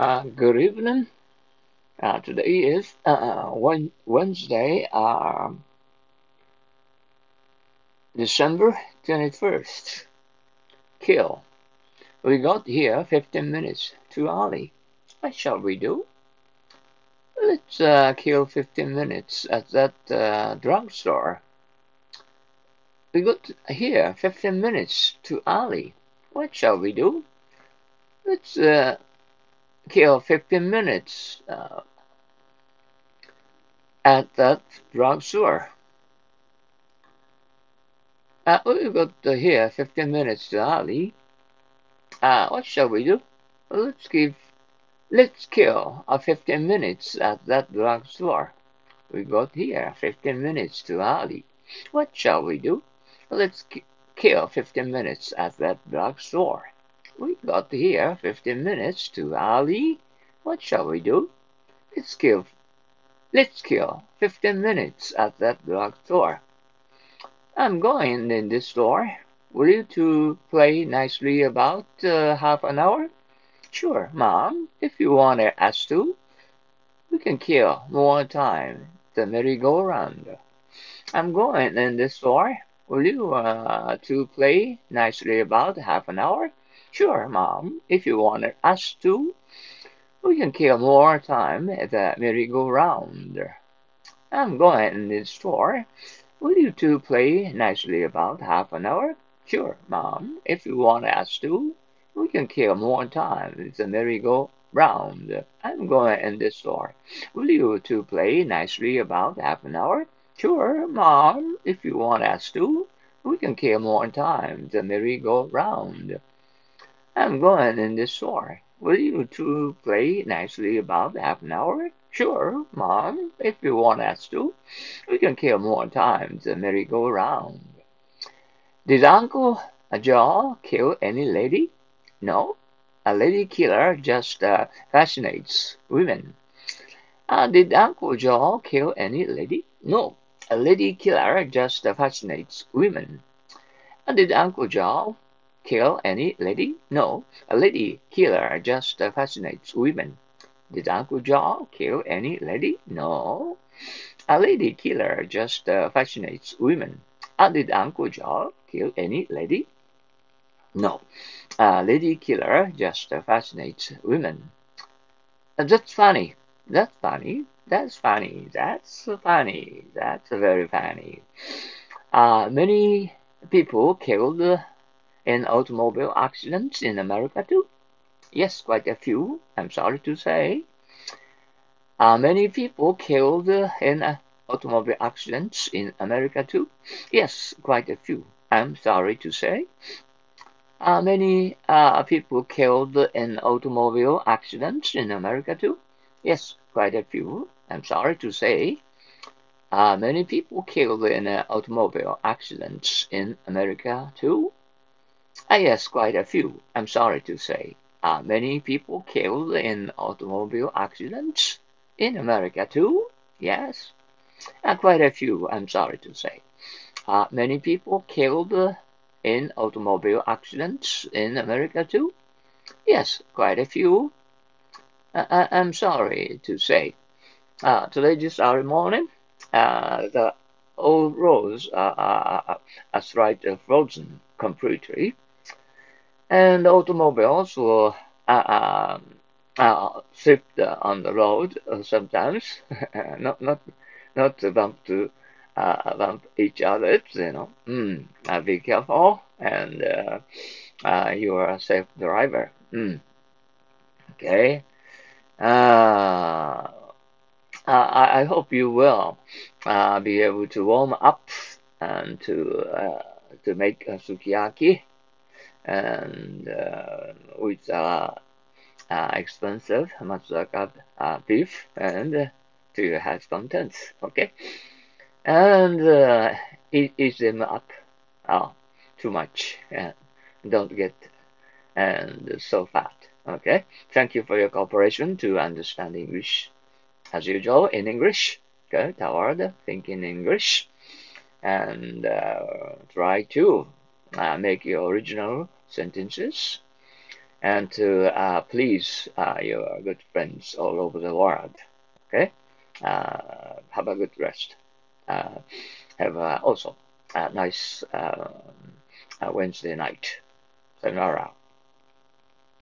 Uh, good evening. Uh, today is uh, Wednesday, um, December 21st. Kill. We got here 15 minutes too early. What shall we do? Let's uh, kill 15 minutes at that uh, drugstore. We got here 15 minutes too early. What shall we do? Let's kill 15 minutes uh, at that drugstore. Uh, we got here 15 minutes too early. Uh, what shall we do? Let's give, let's kill uh, 15 minutes at that drugstore. We got here 15 minutes too early. What shall we do? Let's kill 15 minutes at that drugstore. We got here 15 minutes to Ali. What shall we do? Let's kill, let's kill 15 minutes at that drugstore. I'm going in this store. Will you two play nicely about uh, half an hour? Sure, Mom, if you want us to. We can kill more time the merry-go-round. I'm going in this store. Will you uh, two play nicely about half an hour? Sure, Mom. If you want us to, we can kill more time at the merry-go-round. I'm going in the store. Will you two play nicely about half an hour? Sure, Mom. If you want us to, we can kill more time at the merry-go-round. I'm going in the store. Will you two play nicely about half an hour? Sure, Mom, if you want us to, we can kill more time at the merry-go-round. I'm going in the store. Will you two play nicely about half an hour? Sure, Mom, if you want us to. We can kill more times the merry-go-round. Did Uncle Joe kill any lady? No, a lady killer just uh, fascinates women. Uh, did Uncle Joe kill any lady? No, a lady killer just fascinates women. And did Uncle Joe kill any lady? No, a lady killer just fascinates women. Did Uncle Joe kill any lady? No, a lady killer just uh, fascinates women. And did Uncle Joe kill any lady? No, a lady killer just uh, fascinates women. That's funny. That's funny. That's funny. That's funny. That's very funny. Uh, many people killed in automobile accidents in America too. Yes, quite a few. I'm sorry to say. Uh, many people killed in uh, automobile accidents in America too. Yes, quite a few. I'm sorry to say. Uh, many uh, people killed in automobile accidents in America too. Yes, quite a few. I'm sorry to say. Uh, many people killed in uh, automobile accidents in America too. Uh, yes, quite a few. I'm sorry to say. Uh, many people killed in automobile accidents in America too. Yes, uh, quite a few. I'm sorry to say. Uh, many people killed in automobile accidents in America too. Yes, quite a few. Uh, I'm sorry to say. Uh, today is our morning. Uh, the old roads are, are, are straight frozen completely, and automobiles will uh, uh, slip on the road sometimes, not not not to bump to uh, bump each other. You know, mm, uh, be careful, and uh, uh, you are a safe driver. Mm. Okay. Uh, I, I hope you will uh, be able to warm up and to uh, to make a sukiyaki and uh, with uh, uh, expensive Matsusaka uh, beef and to have contents. Okay, and uh, eat, eat them up. Oh, too much. and don't get and so fat. Okay, thank you for your cooperation to understand English as usual in English. Go toward think in English and uh, try to uh, make your original sentences and to uh, please uh, your good friends all over the world. Okay, uh, have a good rest. Uh, have also a nice um, Wednesday night. Sayonara.